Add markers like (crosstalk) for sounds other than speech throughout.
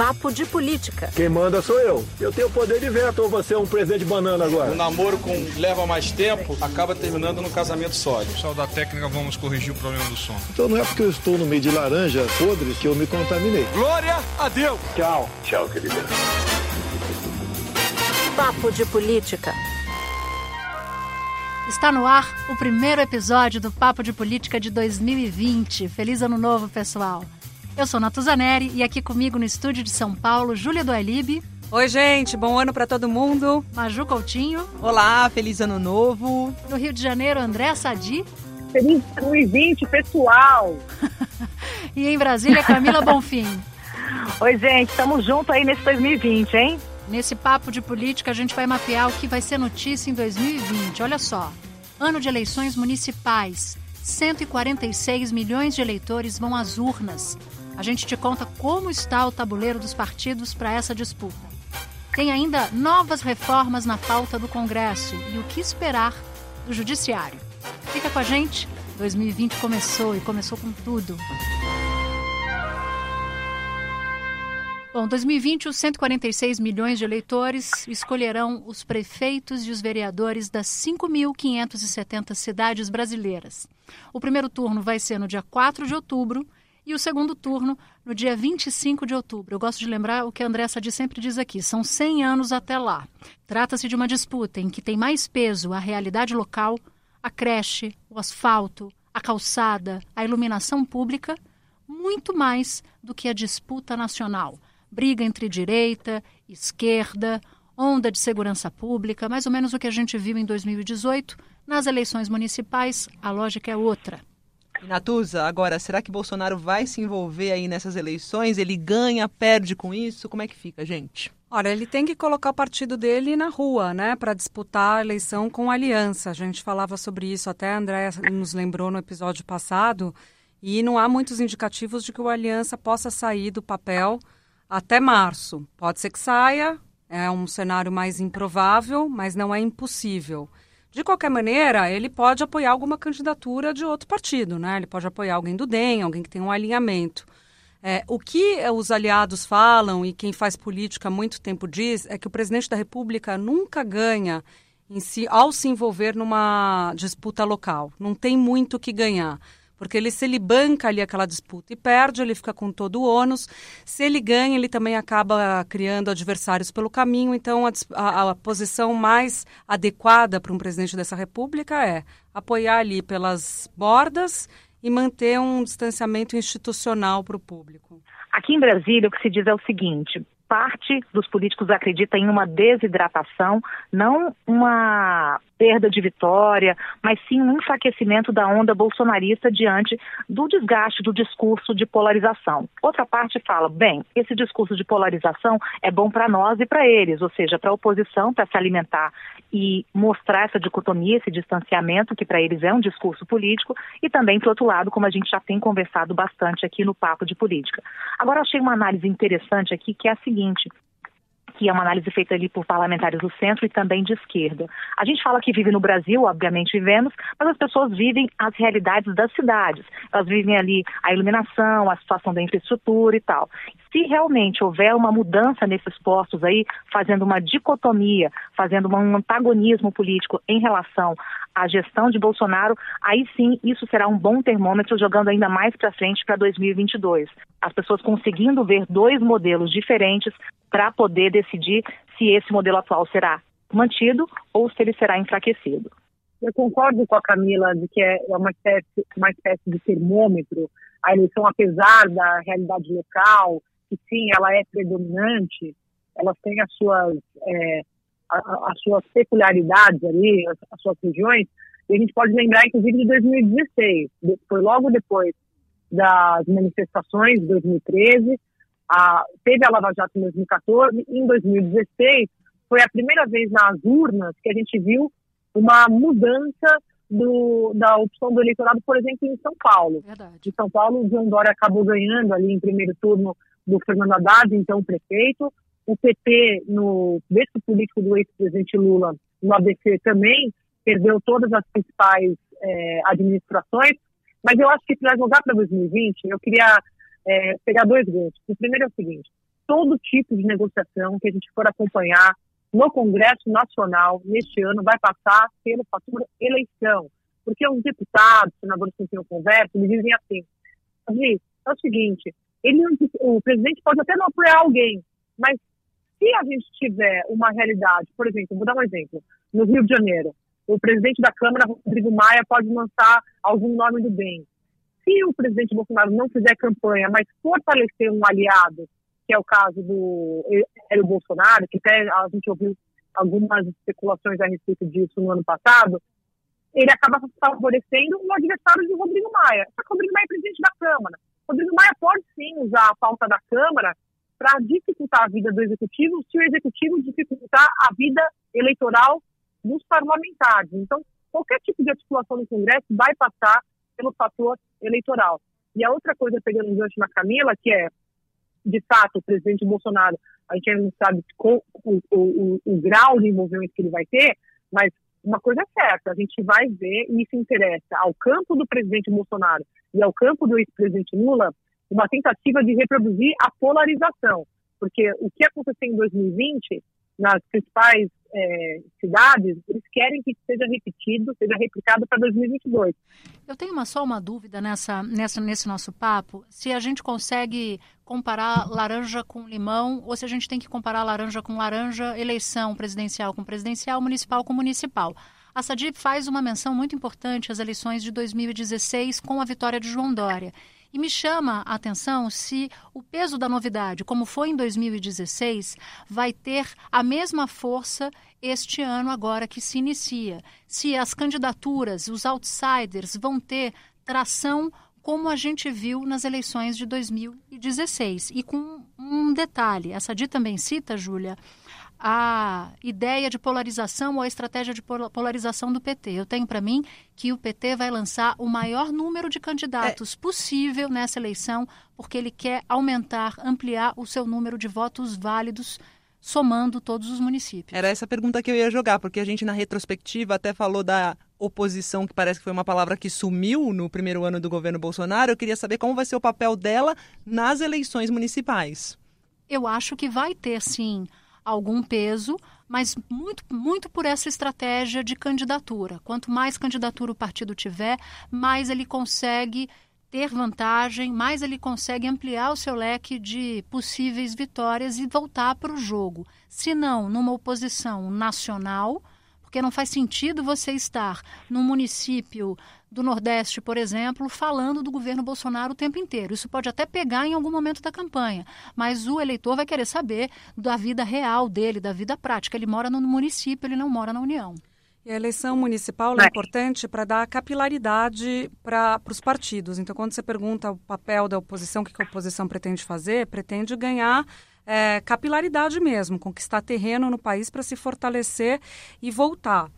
Papo de Política. Quem manda sou eu. Eu tenho poder de veto ou você é um presente de banana agora? O namoro com leva mais tempo acaba terminando no casamento sólido. Pessoal da técnica, vamos corrigir o problema do som. Então não é porque eu estou no meio de laranja podres que eu me contaminei. Glória a Deus! Tchau. Tchau, querida. Papo de Política. Está no ar o primeiro episódio do Papo de Política de 2020. Feliz Ano Novo, pessoal! Eu sou Natuzaneri e aqui comigo no estúdio de São Paulo, Júlia do Alibe. Oi, gente, bom ano para todo mundo. Maju Coutinho. Olá, feliz ano novo. No Rio de Janeiro, André Sadi. Feliz 2020, pessoal. (laughs) e em Brasília, Camila Bonfim. (laughs) Oi, gente, estamos juntos aí nesse 2020, hein? Nesse papo de política, a gente vai mapear o que vai ser notícia em 2020. Olha só: ano de eleições municipais. 146 milhões de eleitores vão às urnas. A gente te conta como está o tabuleiro dos partidos para essa disputa. Tem ainda novas reformas na pauta do Congresso e o que esperar do Judiciário. Fica com a gente. 2020 começou e começou com tudo. Bom, 2020, os 146 milhões de eleitores escolherão os prefeitos e os vereadores das 5.570 cidades brasileiras. O primeiro turno vai ser no dia 4 de outubro e o segundo turno no dia 25 de outubro. Eu gosto de lembrar o que a André Sadi sempre diz aqui: são 100 anos até lá. Trata-se de uma disputa em que tem mais peso a realidade local, a creche, o asfalto, a calçada, a iluminação pública, muito mais do que a disputa nacional briga entre direita, esquerda, onda de segurança pública, mais ou menos o que a gente viu em 2018. Nas eleições municipais, a lógica é outra. Natuza, agora, será que Bolsonaro vai se envolver aí nessas eleições? Ele ganha, perde com isso? Como é que fica, gente? Olha, ele tem que colocar o partido dele na rua, né, para disputar a eleição com a aliança. A gente falava sobre isso, até a Andréa nos lembrou no episódio passado, e não há muitos indicativos de que o aliança possa sair do papel até março. Pode ser que saia, é um cenário mais improvável, mas não é impossível. De qualquer maneira, ele pode apoiar alguma candidatura de outro partido, né? Ele pode apoiar alguém do DEM, alguém que tem um alinhamento. É, o que os aliados falam e quem faz política há muito tempo diz é que o presidente da República nunca ganha si, ao se envolver numa disputa local. Não tem muito o que ganhar. Porque ele, se ele banca ali aquela disputa e perde, ele fica com todo o ônus. Se ele ganha, ele também acaba criando adversários pelo caminho. Então, a, a, a posição mais adequada para um presidente dessa república é apoiar ali pelas bordas e manter um distanciamento institucional para o público. Aqui em Brasília, o que se diz é o seguinte: parte dos políticos acredita em uma desidratação, não uma perda de vitória, mas sim um enfraquecimento da onda bolsonarista diante do desgaste do discurso de polarização. Outra parte fala, bem, esse discurso de polarização é bom para nós e para eles, ou seja, para a oposição, para se alimentar e mostrar essa dicotomia, esse distanciamento, que para eles é um discurso político, e também, por outro lado, como a gente já tem conversado bastante aqui no Papo de Política. Agora, achei uma análise interessante aqui, que é a seguinte: seguinte: que é uma análise feita ali por parlamentares do centro e também de esquerda. A gente fala que vive no Brasil, obviamente vivemos, mas as pessoas vivem as realidades das cidades. Elas vivem ali a iluminação, a situação da infraestrutura e tal. Se realmente houver uma mudança nesses postos aí, fazendo uma dicotomia, fazendo um antagonismo político em relação à gestão de Bolsonaro, aí sim isso será um bom termômetro jogando ainda mais para frente para 2022. As pessoas conseguindo ver dois modelos diferentes para poder decidir se esse modelo atual será mantido ou se ele será enfraquecido. Eu concordo com a Camila de que é uma espécie, uma espécie de termômetro. A eleição, apesar da realidade local, que sim, ela é predominante, elas têm as suas, é, as suas peculiaridades ali, as, as, suas regiões, e a gente pode lembrar, inclusive, de 2016, foi logo depois das manifestações de 2013, a, teve a Lava Jato em 2014, em 2016 foi a primeira vez nas urnas que a gente viu uma mudança do, da opção do eleitorado, por exemplo, em São Paulo. Verdade. Em São Paulo, o João Dória acabou ganhando ali em primeiro turno do Fernando Haddad, então prefeito. O PT, no berço político do ex-presidente Lula, no ABC também, perdeu todas as principais é, administrações. Mas eu acho que para jogar para 2020, eu queria é, pegar dois ganchos. O primeiro é o seguinte: todo tipo de negociação que a gente for acompanhar no Congresso Nacional neste ano vai passar pelo fator eleição. Porque os deputados, senadores com quem eu converso, me dizem assim, é o seguinte, ele, o presidente pode até não apoiar alguém, mas se a gente tiver uma realidade, por exemplo, vou dar um exemplo, no Rio de Janeiro, o presidente da Câmara, Rodrigo Maia, pode lançar algum nome do bem. Se o presidente Bolsonaro não fizer campanha, mas fortalecer um aliado, que é o caso do Hélio Bolsonaro, que até a gente ouviu algumas especulações a respeito disso no ano passado, ele acaba favorecendo o adversário de Rodrigo Maia. Só que Rodrigo Maia é presidente da Câmara. Rodrigo Maia pode sim usar a pauta da Câmara para dificultar a vida do Executivo, se o Executivo dificultar a vida eleitoral dos parlamentares. Então, qualquer tipo de articulação no Congresso vai passar pelo fator eleitoral. E a outra coisa, pegando um gancho na Camila, que é, de fato, o presidente Bolsonaro, a gente ainda não sabe o, o, o, o grau de envolvimento que ele vai ter, mas uma coisa é certa, a gente vai ver, e isso interessa ao campo do presidente Bolsonaro e ao campo do ex-presidente Lula, uma tentativa de reproduzir a polarização. Porque o que aconteceu em 2020, nas principais é, cidades, eles querem que seja repetido, seja replicado para 2022. Eu tenho uma, só uma dúvida nessa, nessa, nesse nosso papo, se a gente consegue comparar laranja com limão ou se a gente tem que comparar laranja com laranja, eleição presidencial com presidencial, municipal com municipal. A SADIP faz uma menção muito importante às eleições de 2016 com a vitória de João Dória. E me chama a atenção se o peso da novidade, como foi em 2016, vai ter a mesma força este ano agora que se inicia. Se as candidaturas, os outsiders vão ter tração como a gente viu nas eleições de 2016. E com um detalhe, essa Di também cita, Júlia, a ideia de polarização ou a estratégia de polarização do PT. Eu tenho para mim que o PT vai lançar o maior número de candidatos é. possível nessa eleição, porque ele quer aumentar, ampliar o seu número de votos válidos somando todos os municípios. Era essa pergunta que eu ia jogar, porque a gente na retrospectiva até falou da oposição, que parece que foi uma palavra que sumiu no primeiro ano do governo Bolsonaro. Eu queria saber como vai ser o papel dela nas eleições municipais. Eu acho que vai ter sim algum peso, mas muito, muito por essa estratégia de candidatura. Quanto mais candidatura o partido tiver, mais ele consegue ter vantagem, mais ele consegue ampliar o seu leque de possíveis vitórias e voltar para o jogo. Se não, numa oposição nacional, porque não faz sentido você estar num município do Nordeste, por exemplo, falando do governo Bolsonaro o tempo inteiro. Isso pode até pegar em algum momento da campanha, mas o eleitor vai querer saber da vida real dele, da vida prática. Ele mora no município, ele não mora na União. E a eleição municipal é importante para dar capilaridade para os partidos. Então, quando você pergunta o papel da oposição, o que a oposição pretende fazer, pretende ganhar é, capilaridade mesmo, conquistar terreno no país para se fortalecer e voltar.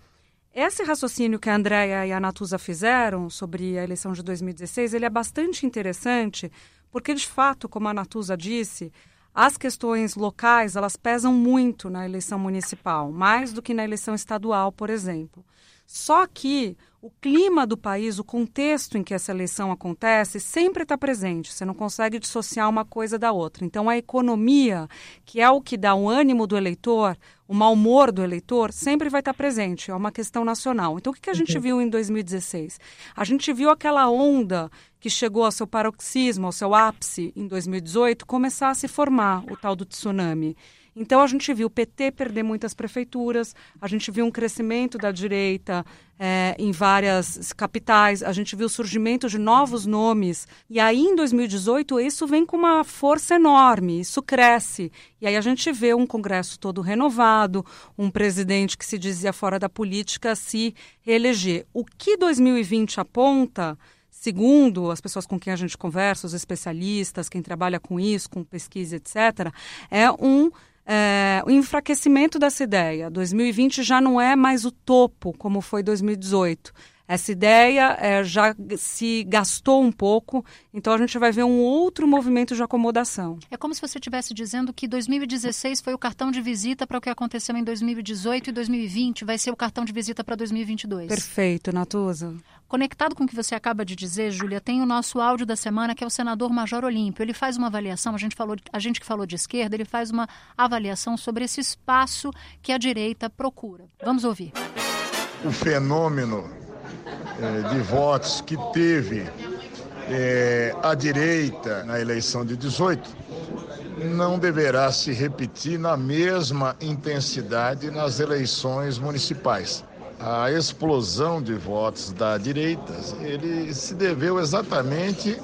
Esse raciocínio que a Andrea e a Natuza fizeram sobre a eleição de 2016, ele é bastante interessante, porque de fato, como a Natuza disse, as questões locais, elas pesam muito na eleição municipal, mais do que na eleição estadual, por exemplo. Só que o clima do país, o contexto em que essa eleição acontece, sempre está presente. Você não consegue dissociar uma coisa da outra. Então, a economia, que é o que dá o ânimo do eleitor, o mau humor do eleitor, sempre vai estar tá presente. É uma questão nacional. Então, o que, que a gente uhum. viu em 2016? A gente viu aquela onda que chegou ao seu paroxismo, ao seu ápice em 2018, começar a se formar, o tal do tsunami. Então a gente viu o PT perder muitas prefeituras, a gente viu um crescimento da direita é, em várias capitais, a gente viu o surgimento de novos nomes. E aí em 2018 isso vem com uma força enorme, isso cresce. E aí a gente vê um Congresso todo renovado, um presidente que se dizia fora da política se reeleger. O que 2020 aponta segundo as pessoas com quem a gente conversa, os especialistas, quem trabalha com isso, com pesquisa, etc., é um é, o enfraquecimento dessa ideia. 2020 já não é mais o topo como foi 2018. Essa ideia é, já se gastou um pouco, então a gente vai ver um outro movimento de acomodação. É como se você estivesse dizendo que 2016 foi o cartão de visita para o que aconteceu em 2018 e 2020 vai ser o cartão de visita para 2022. Perfeito, Natuza. Conectado com o que você acaba de dizer, Júlia, tem o nosso áudio da semana, que é o senador Major Olímpio. Ele faz uma avaliação, a gente, falou, a gente que falou de esquerda, ele faz uma avaliação sobre esse espaço que a direita procura. Vamos ouvir. O fenômeno de votos que teve é, a direita na eleição de 18 não deverá se repetir na mesma intensidade nas eleições municipais a explosão de votos da direita, ele se deveu exatamente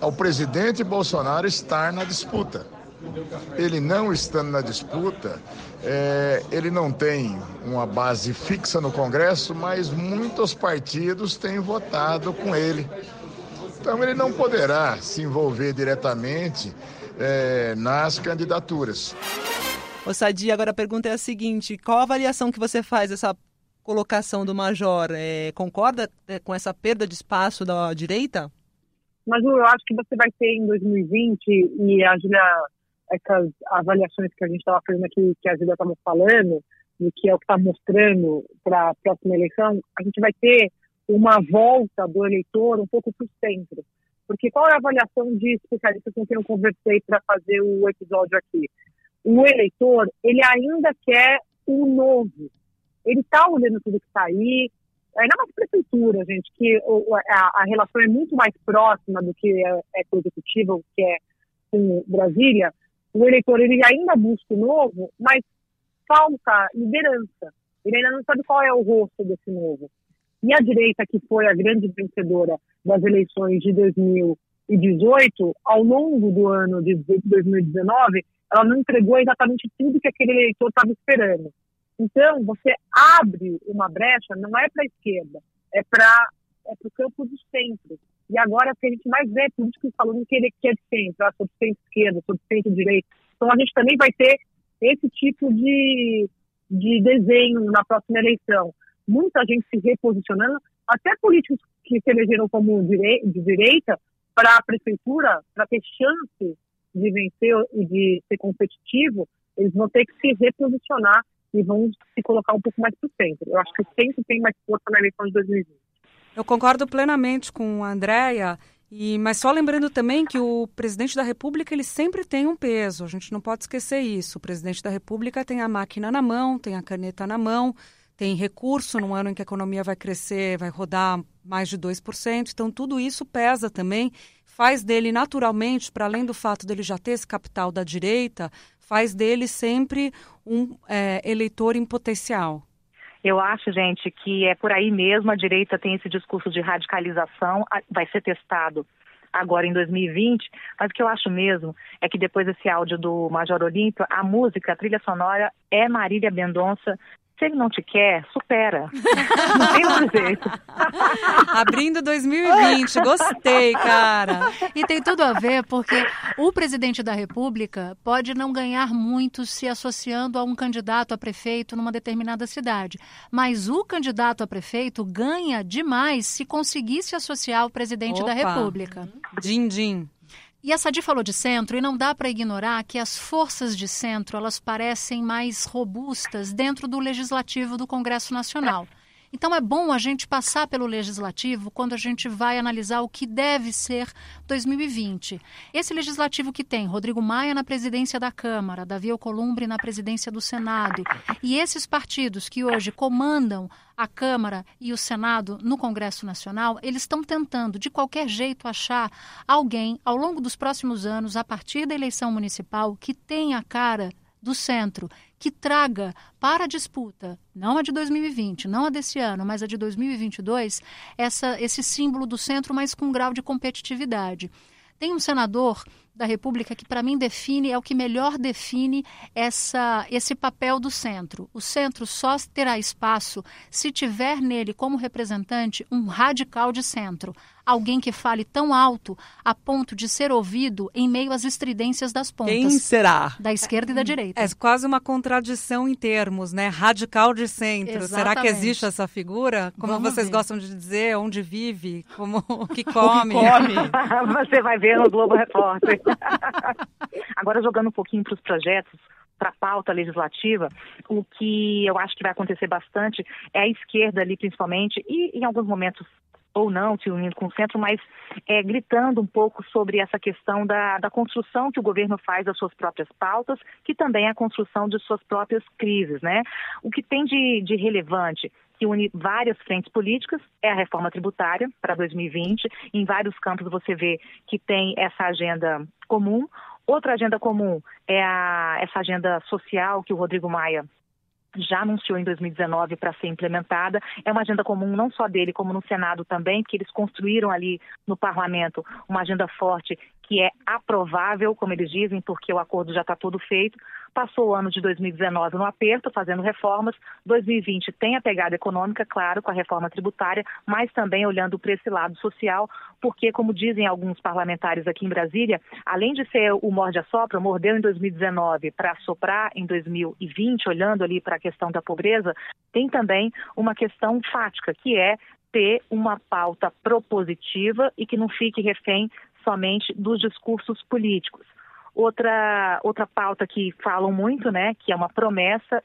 ao presidente Bolsonaro estar na disputa. Ele não estando na disputa, é, ele não tem uma base fixa no Congresso, mas muitos partidos têm votado com ele. Então ele não poderá se envolver diretamente é, nas candidaturas. Ô Sadi, agora a pergunta é a seguinte: qual a avaliação que você faz dessa colocação do Major é, concorda é, com essa perda de espaço da direita? Mas eu acho que você vai ter em 2020, e a Julia, essas avaliações que a gente estava fazendo aqui, que a Julia estava falando, e que é o que está mostrando para a próxima eleição, a gente vai ter uma volta do eleitor um pouco para o centro. Porque qual é a avaliação de especialistas com quem eu conversei para fazer o episódio aqui? O eleitor, ele ainda quer o novo, ele está olhando tudo que está aí, ainda mais prefeitura, gente, que a, a, relação é muito mais próxima do que é, é com o executivo, que é com Brasília, o eleitor ele ainda busca o novo, mas falta liderança. Ele ainda não sabe qual é o rosto desse novo. E a direita, que foi a grande vencedora das eleições de 2018, ao longo do ano de 2019, ela não entregou exatamente tudo que aquele eleitor estava esperando. Então, você abre uma brecha, não é para a esquerda, é para é o campo do centro. E agora, o que a gente mais vê é políticos falando que ele quer de centro, ah, sobre centro-esquerda, sobre centro-direita. Então, a gente também vai ter esse tipo de, de desenho na próxima eleição. Muita gente se reposicionando, até políticos que se elegeram como de direita, para a prefeitura, para ter chance de vencer e de ser competitivo, eles vão ter que se reposicionar e vão se colocar um pouco mais para o centro. Eu acho que o centro tem mais força na eleição de 2020. Eu concordo plenamente com a Andrea, e, mas só lembrando também que o presidente da República ele sempre tem um peso, a gente não pode esquecer isso. O presidente da República tem a máquina na mão, tem a caneta na mão, tem recurso num ano em que a economia vai crescer, vai rodar mais de 2%, então tudo isso pesa também, faz dele naturalmente, para além do fato dele já ter esse capital da direita, faz dele sempre um é, eleitor em potencial. Eu acho, gente, que é por aí mesmo. A direita tem esse discurso de radicalização, vai ser testado agora em 2020. Mas o que eu acho mesmo é que depois desse áudio do Major Olímpio, a música, a trilha sonora é Marília Mendonça se ele não te quer, supera. (laughs) não tem outro jeito. Abrindo 2020, gostei, cara. E tem tudo a ver porque o presidente da República pode não ganhar muito se associando a um candidato a prefeito numa determinada cidade, mas o candidato a prefeito ganha demais se conseguir se associar ao presidente Opa. da República. Din, din. E a Sadi falou de centro e não dá para ignorar que as forças de centro elas parecem mais robustas dentro do legislativo do Congresso Nacional. Então é bom a gente passar pelo legislativo quando a gente vai analisar o que deve ser 2020. Esse legislativo que tem Rodrigo Maia na presidência da Câmara, Davi Alcolumbre na presidência do Senado, e esses partidos que hoje comandam a Câmara e o Senado no Congresso Nacional, eles estão tentando, de qualquer jeito, achar alguém ao longo dos próximos anos, a partir da eleição municipal, que tenha a cara do centro, que traga para a disputa, não a de 2020, não a desse ano, mas a de 2022, essa, esse símbolo do centro, mas com grau de competitividade. Tem um senador da República que, para mim, define, é o que melhor define essa, esse papel do centro. O centro só terá espaço se tiver nele como representante um radical de centro. alguém que fale tão alto a ponto de ser ouvido em meio às estridências das pontas. Quem será? Da esquerda e da direita. É quase uma contradição em termos, né? Radical de centro. Exatamente. Será que existe essa figura? Como Vamos vocês ver. gostam de dizer, onde vive, como (laughs) o que come. (laughs) (laughs) Você vai ver no Globo Repórter. (laughs) Agora, jogando um pouquinho para os projetos, para a pauta legislativa, o que eu acho que vai acontecer bastante é a esquerda ali, principalmente, e em alguns momentos ou não, se unindo com o centro, mas é, gritando um pouco sobre essa questão da, da construção que o governo faz das suas próprias pautas, que também é a construção de suas próprias crises, né? O que tem de, de relevante que une várias frentes políticas é a reforma tributária para 2020. Em vários campos você vê que tem essa agenda comum. Outra agenda comum é a, essa agenda social que o Rodrigo Maia já anunciou em 2019 para ser implementada. É uma agenda comum não só dele, como no Senado também, porque eles construíram ali no parlamento uma agenda forte que é aprovável, como eles dizem, porque o acordo já está todo feito. Passou o ano de 2019 no aperto, fazendo reformas. 2020 tem a pegada econômica, claro, com a reforma tributária, mas também olhando para esse lado social, porque, como dizem alguns parlamentares aqui em Brasília, além de ser o morde-a-sopra, mordeu em 2019 para soprar em 2020, olhando ali para a questão da pobreza, tem também uma questão fática, que é ter uma pauta propositiva e que não fique refém somente dos discursos políticos. Outra, outra pauta que falam muito, né, que é uma promessa,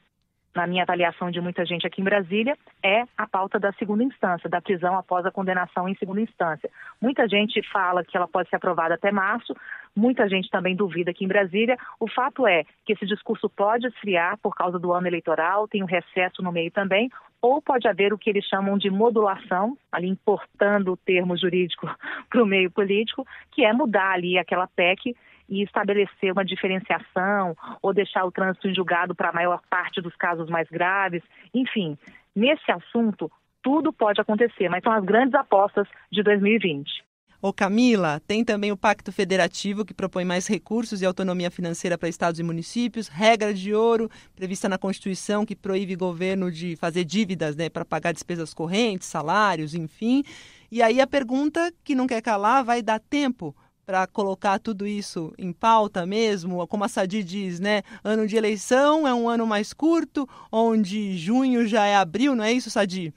na minha avaliação de muita gente aqui em Brasília, é a pauta da segunda instância, da prisão após a condenação em segunda instância. Muita gente fala que ela pode ser aprovada até março, muita gente também duvida aqui em Brasília. O fato é que esse discurso pode esfriar por causa do ano eleitoral, tem um recesso no meio também, ou pode haver o que eles chamam de modulação, ali importando o termo jurídico (laughs) para o meio político, que é mudar ali aquela PEC e estabelecer uma diferenciação ou deixar o trânsito em julgado para a maior parte dos casos mais graves. Enfim, nesse assunto, tudo pode acontecer, mas são as grandes apostas de 2020. Ô Camila, tem também o Pacto Federativo, que propõe mais recursos e autonomia financeira para estados e municípios, regra de ouro prevista na Constituição que proíbe governo de fazer dívidas né, para pagar despesas correntes, salários, enfim. E aí a pergunta que não quer calar, vai dar tempo para colocar tudo isso em pauta mesmo, como a Sadi diz, né? Ano de eleição é um ano mais curto, onde junho já é abril, não é isso, Sadi?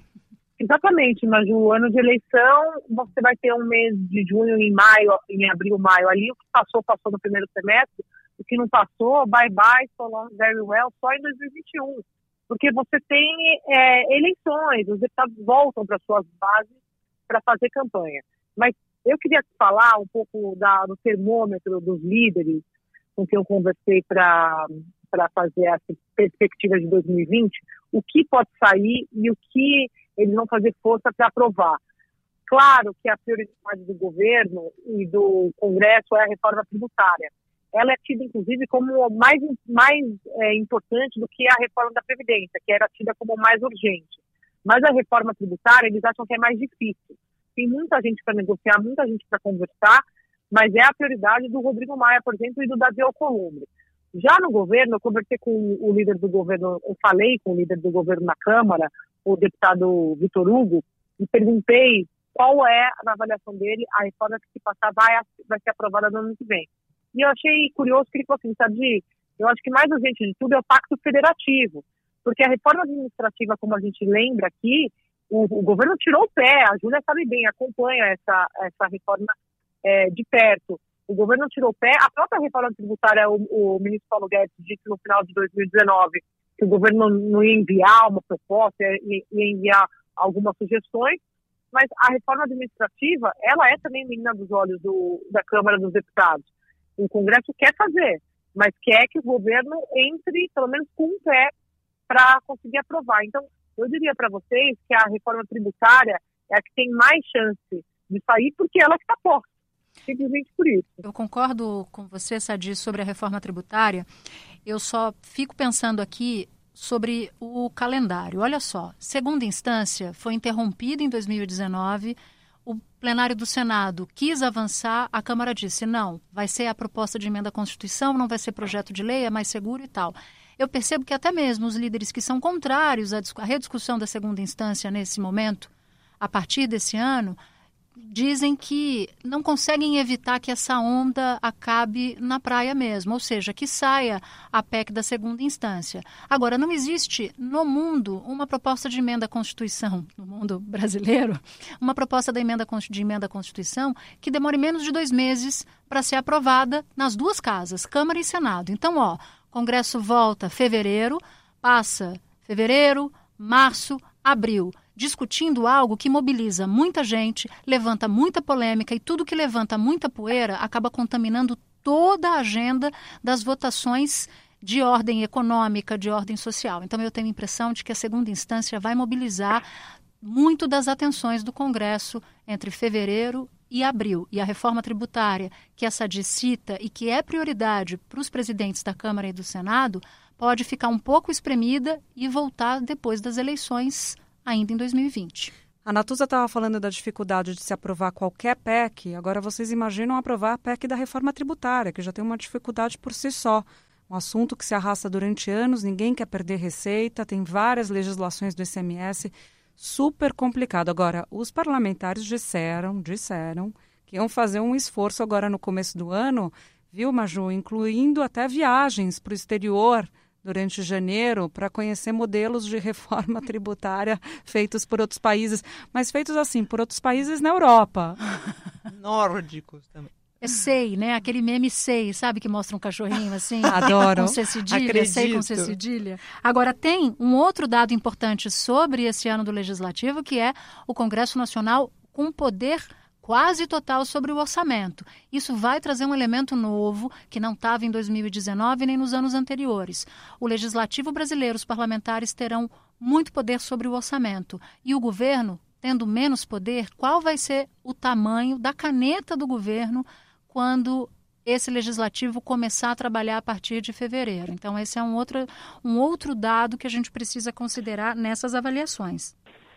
Exatamente, mas o ano de eleição, você vai ter um mês de junho em maio, em abril, maio ali, o que passou, passou no primeiro semestre, o que não passou, bye bye, so long, very well, só em 2021. Porque você tem é, eleições, os deputados voltam para suas bases para fazer campanha. Mas eu queria falar um pouco da, do termômetro dos líderes com quem eu conversei para fazer essa perspectiva de 2020, o que pode sair e o que eles vão fazer força para aprovar. Claro que a prioridade do governo e do Congresso é a reforma tributária. Ela é tida, inclusive, como mais, mais é, importante do que a reforma da Previdência, que era tida como mais urgente. Mas a reforma tributária, eles acham que é mais difícil. Tem muita gente para negociar, muita gente para conversar, mas é a prioridade do Rodrigo Maia, por exemplo, e do Davi Alcolumbre. Já no governo, eu conversei com o líder do governo, eu falei com o líder do governo na Câmara, o deputado Vitor Hugo, e perguntei qual é, na avaliação dele, a reforma que se passar vai, vai ser aprovada no ano que vem. E eu achei curioso que ele falou assim, sabe, eu acho que mais urgente de tudo é o pacto federativo, porque a reforma administrativa, como a gente lembra aqui, o, o governo tirou o pé, a Júlia sabe bem, acompanha essa, essa reforma é, de perto. O governo tirou o pé, a própria reforma tributária, o, o ministro Paulo Guedes disse no final de 2019 que o governo não ia enviar uma proposta, ia, ia enviar algumas sugestões, mas a reforma administrativa, ela é também menina dos olhos do, da Câmara dos Deputados. O Congresso quer fazer, mas quer que o governo entre, pelo menos, com um pé para conseguir aprovar. Então, eu diria para vocês que a reforma tributária é a que tem mais chance de sair, porque ela está posta. Simplesmente por isso. Eu concordo com você, Sadi, sobre a reforma tributária. Eu só fico pensando aqui sobre o calendário. Olha só, segunda instância foi interrompida em 2019. O plenário do Senado quis avançar, a Câmara disse não, vai ser a proposta de emenda à Constituição, não vai ser projeto de lei, é mais seguro e tal. Eu percebo que até mesmo os líderes que são contrários à rediscussão da segunda instância nesse momento, a partir desse ano, dizem que não conseguem evitar que essa onda acabe na praia mesmo, ou seja, que saia a PEC da segunda instância. Agora, não existe no mundo uma proposta de emenda à Constituição, no mundo brasileiro, uma proposta da emenda, de emenda à Constituição que demore menos de dois meses para ser aprovada nas duas casas, Câmara e Senado. Então, ó, Congresso volta fevereiro, passa fevereiro, março, abril discutindo algo que mobiliza muita gente, levanta muita polêmica e tudo que levanta muita poeira acaba contaminando toda a agenda das votações de ordem econômica, de ordem social. Então eu tenho a impressão de que a segunda instância vai mobilizar muito das atenções do Congresso entre fevereiro e abril. E a reforma tributária, que essa cita e que é prioridade para os presidentes da Câmara e do Senado, pode ficar um pouco espremida e voltar depois das eleições ainda em 2020. A Natuza estava falando da dificuldade de se aprovar qualquer PEC. Agora vocês imaginam aprovar a PEC da reforma tributária, que já tem uma dificuldade por si só. Um assunto que se arrasta durante anos, ninguém quer perder receita, tem várias legislações do ICMS, super complicado. Agora, os parlamentares disseram, disseram que iam fazer um esforço agora no começo do ano, viu, Maju, incluindo até viagens para o exterior durante janeiro para conhecer modelos de reforma (laughs) tributária feitos por outros países, mas feitos assim por outros países na Europa. (laughs) Nórdicos também. É sei, né? Aquele meme sei, sabe? Que mostra um cachorrinho assim. (laughs) Adoro. Com C cedilha, Acredito. sei com C cedilha. Agora, tem um outro dado importante sobre esse ano do Legislativo, que é o Congresso Nacional com poder quase total sobre o orçamento. Isso vai trazer um elemento novo que não estava em 2019 nem nos anos anteriores. O legislativo brasileiro, os parlamentares terão muito poder sobre o orçamento e o governo, tendo menos poder, qual vai ser o tamanho da caneta do governo quando esse legislativo começar a trabalhar a partir de fevereiro. Então, esse é um outro, um outro dado que a gente precisa considerar nessas avaliações.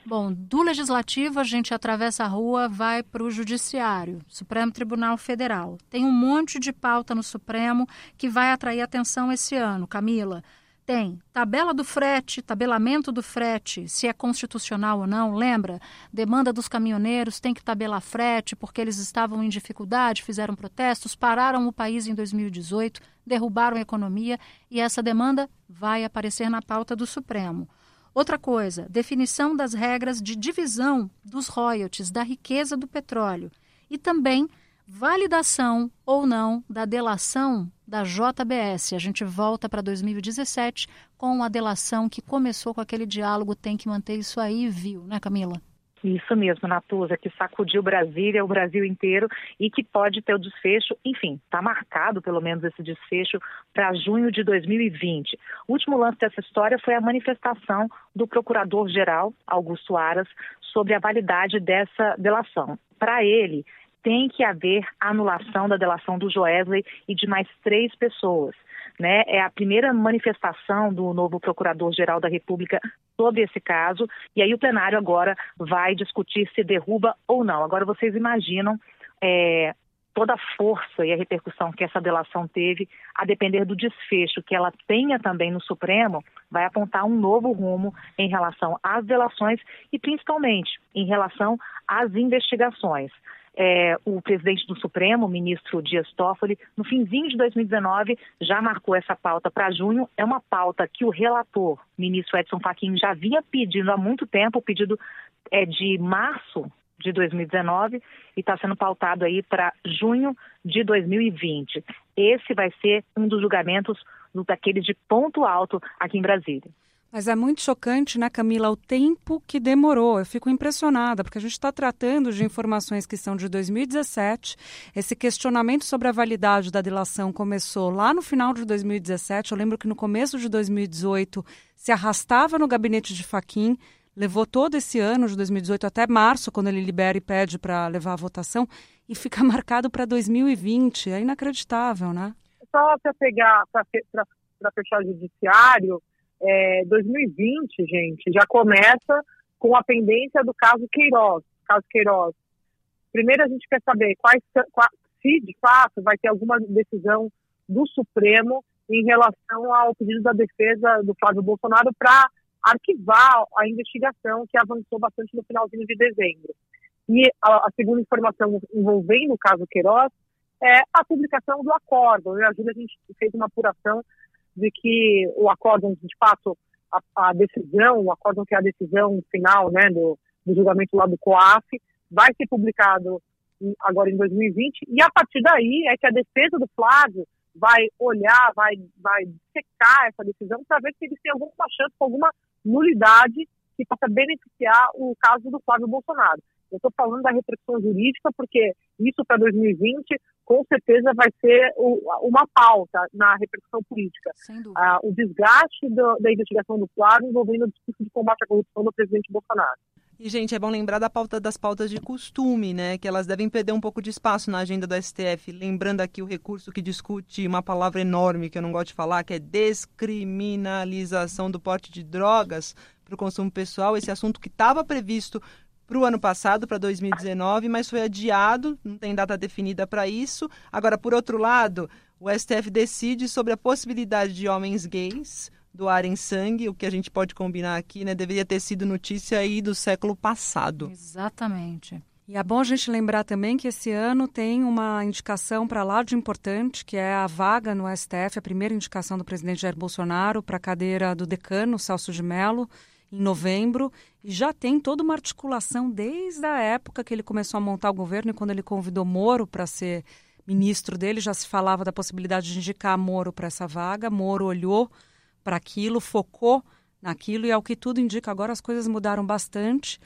Bom, do legislativo a gente atravessa a rua, vai para o judiciário, Supremo Tribunal Federal. Tem um monte de pauta no Supremo que vai atrair atenção esse ano, Camila. Tem tabela do frete, tabelamento do frete, se é constitucional ou não, lembra? Demanda dos caminhoneiros, tem que tabelar frete porque eles estavam em dificuldade, fizeram protestos, pararam o país em 2018, derrubaram a economia e essa demanda vai aparecer na pauta do Supremo. Outra coisa, definição das regras de divisão dos royalties da riqueza do petróleo e também validação ou não da delação da JBS. A gente volta para 2017 com a delação que começou com aquele diálogo, tem que manter isso aí, viu, né, Camila? Isso mesmo, Natuza, que sacudiu Brasília, o Brasil inteiro e que pode ter o desfecho, enfim, está marcado pelo menos esse desfecho para junho de 2020. O último lance dessa história foi a manifestação do Procurador-Geral, Augusto Aras, sobre a validade dessa delação. Para ele, tem que haver anulação da delação do Joesley e de mais três pessoas né? É a primeira manifestação do novo Procurador-Geral da República sobre esse caso, e aí o plenário agora vai discutir se derruba ou não. Agora vocês imaginam é, toda a força e a repercussão que essa delação teve, a depender do desfecho que ela tenha também no Supremo, vai apontar um novo rumo em relação às delações e principalmente em relação às investigações é, o presidente do Supremo, o ministro Dias Toffoli, no finzinho de 2019, já marcou essa pauta para junho. É uma pauta que o relator, ministro Edson Fachin, já havia pedido há muito tempo, o pedido é de março de 2019 e está sendo pautado aí para junho de 2020. Esse vai ser um dos julgamentos daqueles de ponto alto aqui em Brasília. Mas é muito chocante, né, Camila, o tempo que demorou. Eu fico impressionada, porque a gente está tratando de informações que são de 2017. Esse questionamento sobre a validade da delação começou lá no final de 2017. Eu lembro que no começo de 2018 se arrastava no gabinete de Faquim, levou todo esse ano de 2018 até março, quando ele libera e pede para levar a votação, e fica (laughs) marcado para 2020. É inacreditável, né? Só para pegar, para fechar o judiciário é, 2020, gente, já começa com a pendência do caso Queiroz. Caso Queiroz. Primeiro a gente quer saber quais, se de fato vai ter alguma decisão do Supremo em relação ao pedido da defesa do Flávio Bolsonaro para arquivar a investigação que avançou bastante no finalzinho de dezembro. E a, a segunda informação envolvendo o caso Queiroz é a publicação do acórdão. Eu e a Júlia, a gente fez uma apuração de que o acórdão, de fato, a, a, decisão, o acórdão que é a decisão final né, do, do julgamento lá do COAF, vai ser publicado agora em 2020, e a partir daí é que a defesa do Flávio vai olhar, vai, vai secar essa decisão para ver se eles têm alguma chance, alguma nulidade que possa beneficiar o caso do Flávio Bolsonaro. Eu estou falando da repressão jurídica porque isso para 2020 com certeza vai ser uma pauta na repressão política. Ah, o desgaste do, da investigação do Flávio envolvendo o discurso de combate à corrupção do presidente Bolsonaro. E, gente, é bom lembrar da pauta das pautas de costume, né? Que elas devem perder um pouco de espaço na agenda do STF. Lembrando aqui o recurso que discute uma palavra enorme que eu não gosto de falar, que é descriminalização do porte de drogas para o consumo pessoal. Esse assunto que estava previsto para o ano passado, para 2019, mas foi adiado, não tem data definida para isso. Agora, por outro lado, o STF decide sobre a possibilidade de homens gays doarem sangue, o que a gente pode combinar aqui, né? Deveria ter sido notícia aí do século passado. Exatamente. E é bom a gente lembrar também que esse ano tem uma indicação para lá de importante, que é a vaga no STF, a primeira indicação do presidente Jair Bolsonaro para a cadeira do decano Celso de Mello, em novembro, e já tem toda uma articulação desde a época que ele começou a montar o governo e quando ele convidou Moro para ser ministro dele, já se falava da possibilidade de indicar Moro para essa vaga. Moro olhou para aquilo, focou naquilo e ao que tudo indica agora as coisas mudaram bastante.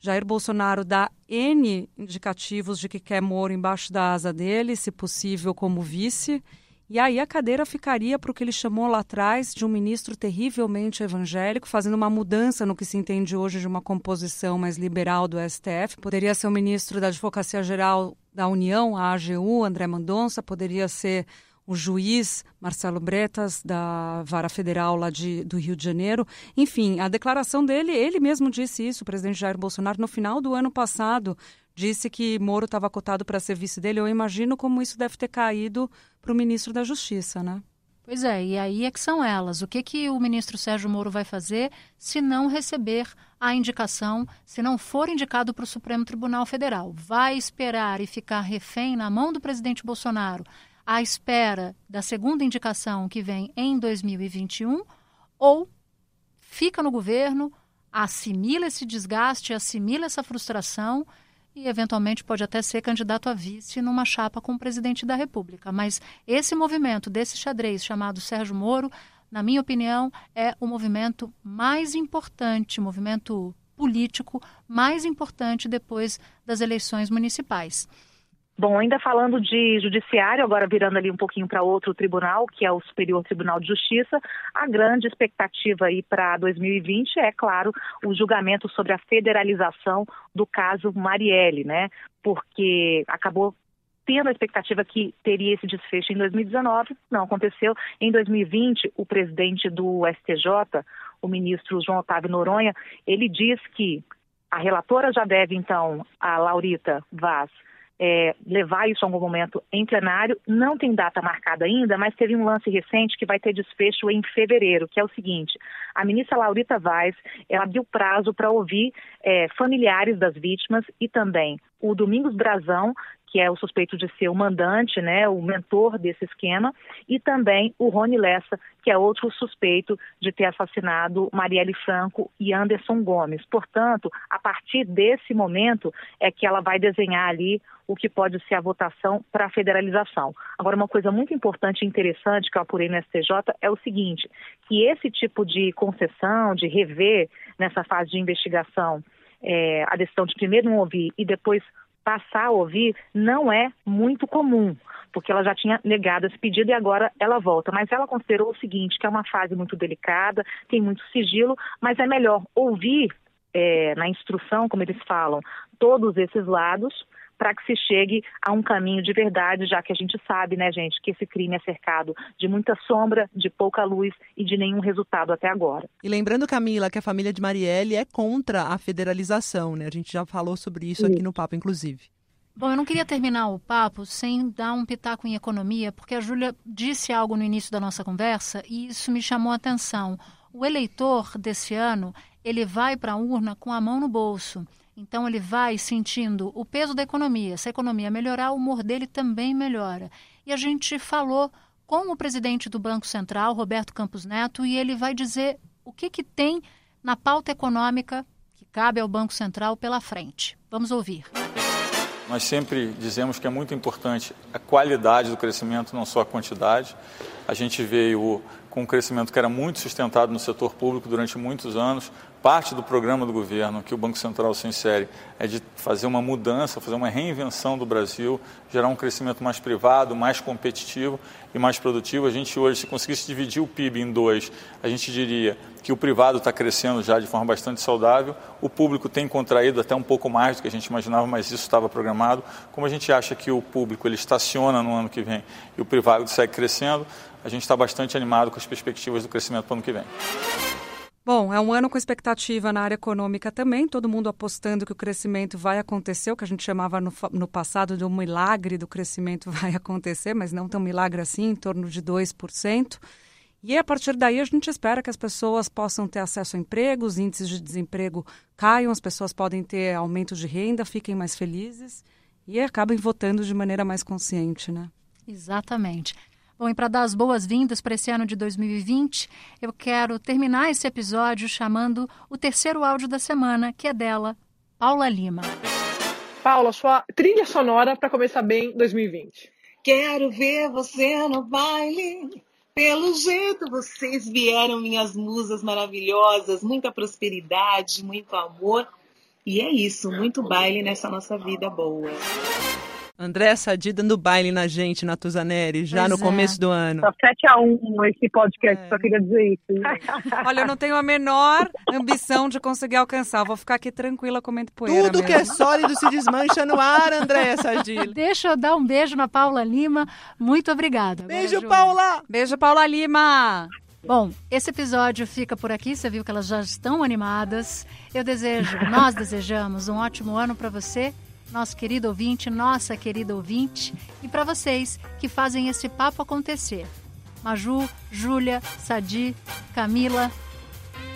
Jair Bolsonaro dá N indicativos de que quer Moro embaixo da asa dele, se possível como vice. E aí a cadeira ficaria para o que ele chamou lá atrás de um ministro terrivelmente evangélico, fazendo uma mudança no que se entende hoje de uma composição mais liberal do STF. Poderia ser o ministro da Advocacia Geral da União, a AGU, André Mendonça, poderia ser o juiz Marcelo Bretas, da Vara Federal lá de, do Rio de Janeiro. Enfim, a declaração dele, ele mesmo disse isso, o presidente Jair Bolsonaro, no final do ano passado, disse que Moro estava cotado para ser vice dele. Eu imagino como isso deve ter caído para o ministro da Justiça, né? Pois é, e aí é que são elas. O que, que o ministro Sérgio Moro vai fazer se não receber a indicação, se não for indicado para o Supremo Tribunal Federal? Vai esperar e ficar refém na mão do presidente Bolsonaro à espera da segunda indicação que vem em 2021 ou fica no governo, assimila esse desgaste, assimila essa frustração e eventualmente pode até ser candidato a vice numa chapa com o presidente da República. Mas esse movimento desse xadrez chamado Sérgio Moro, na minha opinião, é o movimento mais importante, movimento político mais importante depois das eleições municipais. Bom, ainda falando de judiciário, agora virando ali um pouquinho para outro tribunal, que é o Superior Tribunal de Justiça, a grande expectativa aí para 2020 é, claro, o julgamento sobre a federalização do caso Marielle, né? Porque acabou tendo a expectativa que teria esse desfecho em 2019, não aconteceu. Em 2020, o presidente do STJ, o ministro João Otávio Noronha, ele diz que a relatora já deve, então, a Laurita Vaz, é, levar isso a algum momento em plenário. Não tem data marcada ainda, mas teve um lance recente que vai ter desfecho em fevereiro, que é o seguinte: a ministra Laurita Vaz ela abriu prazo para ouvir é, familiares das vítimas e também o Domingos Brazão, que é o suspeito de ser o mandante, né, o mentor desse esquema, e também o Rony Lessa, que é outro suspeito de ter assassinado Marielle Franco e Anderson Gomes. Portanto, a partir desse momento é que ela vai desenhar ali o que pode ser a votação para a federalização. Agora, uma coisa muito importante e interessante que eu apurei no STJ é o seguinte, que esse tipo de concessão, de rever nessa fase de investigação, é, a decisão de primeiro não ouvir e depois passar a ouvir não é muito comum, porque ela já tinha negado esse pedido e agora ela volta. Mas ela considerou o seguinte, que é uma fase muito delicada, tem muito sigilo, mas é melhor ouvir é, na instrução, como eles falam, todos esses lados para que se chegue a um caminho de verdade, já que a gente sabe, né, gente, que esse crime é cercado de muita sombra, de pouca luz e de nenhum resultado até agora. E lembrando, Camila, que a família de Marielle é contra a federalização, né? A gente já falou sobre isso aqui no papo, inclusive. Bom, eu não queria terminar o papo sem dar um pitaco em economia, porque a Júlia disse algo no início da nossa conversa e isso me chamou a atenção. O eleitor desse ano, ele vai para a urna com a mão no bolso. Então ele vai sentindo o peso da economia. Se a economia melhorar, o humor dele também melhora. E a gente falou com o presidente do Banco Central, Roberto Campos Neto, e ele vai dizer o que, que tem na pauta econômica que cabe ao Banco Central pela frente. Vamos ouvir. Nós sempre dizemos que é muito importante a qualidade do crescimento, não só a quantidade. A gente veio com um crescimento que era muito sustentado no setor público durante muitos anos. Parte do programa do governo que o Banco Central se insere é de fazer uma mudança, fazer uma reinvenção do Brasil, gerar um crescimento mais privado, mais competitivo e mais produtivo. A gente hoje, se conseguisse dividir o PIB em dois, a gente diria que o privado está crescendo já de forma bastante saudável, o público tem contraído até um pouco mais do que a gente imaginava, mas isso estava programado. Como a gente acha que o público ele estaciona no ano que vem e o privado segue crescendo, a gente está bastante animado com as perspectivas do crescimento para o ano que vem. Bom, é um ano com expectativa na área econômica também, todo mundo apostando que o crescimento vai acontecer, o que a gente chamava no, no passado de um milagre do crescimento (laughs) vai acontecer, mas não tão milagre assim, em torno de 2%. E a partir daí a gente espera que as pessoas possam ter acesso a emprego, os índices de desemprego caiam, as pessoas podem ter aumento de renda, fiquem mais felizes e acabem votando de maneira mais consciente, né? Exatamente. Bom, e para dar as boas-vindas para esse ano de 2020, eu quero terminar esse episódio chamando o terceiro áudio da semana, que é dela, Paula Lima. Paula, sua trilha sonora para começar bem 2020. Quero ver você no baile. Pelo jeito vocês vieram, minhas musas maravilhosas. Muita prosperidade, muito amor. E é isso, muito baile nessa nossa vida boa. André Sadi dando baile na gente, na Tuzaneri, já Pois no é. começo do ano. Tá 7x1 esse podcast, só queria dizer isso. (laughs) Olha, eu não tenho a menor ambição de conseguir alcançar. Vou ficar aqui tranquila comendo poeira. Tudo que é mesmo. sólido se desmancha no ar, André Sadi. (laughs) Deixa eu dar um beijo na Paula Lima. Muito obrigada. Beijo, Júlia. Paula! Beijo, Paula Lima! Bom, esse episódio fica por aqui. Você viu que elas já estão animadas. Eu desejo, nós desejamos um ótimo ano para você, nosso querido ouvinte, nossa querida ouvinte, e para vocês que fazem esse papo acontecer. Maju, Júlia, Sadi, Camila,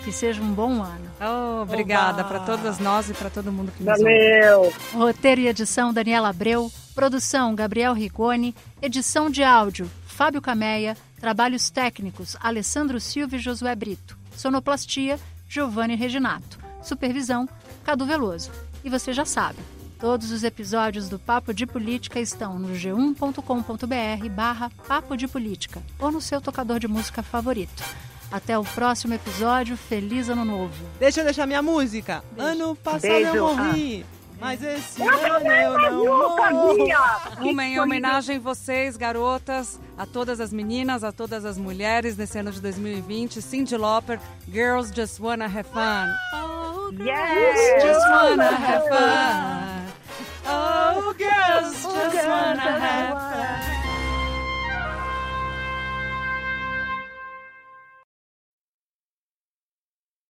que seja um bom ano. Oh, obrigada para todas nós e para todo mundo que nos ouve. Valeu! Roteiro e edição Daniela Abreu, produção Gabriel Rigoni, edição de áudio Fábio Cameia, trabalhos técnicos Alessandro Silva e Josué Brito, sonoplastia Giovanni Reginato, supervisão Cadu Veloso. E você já sabe, todos os episódios do Papo de Política estão no g1.com.br barra Papo de Política ou no seu tocador de música favorito. Até o próximo episódio, feliz ano novo! Deixa eu deixar minha música. Ano passado Beijo. eu morri, mas esse ano eu não morro. Uma em homenagem a vocês, garotas, a todas as meninas, a todas as mulheres nesse ano de 2020. Cindy Lauper, Girls Just Wanna Have Fun. Yes! Just wanna have fun. Oh, girls just wanna have fun.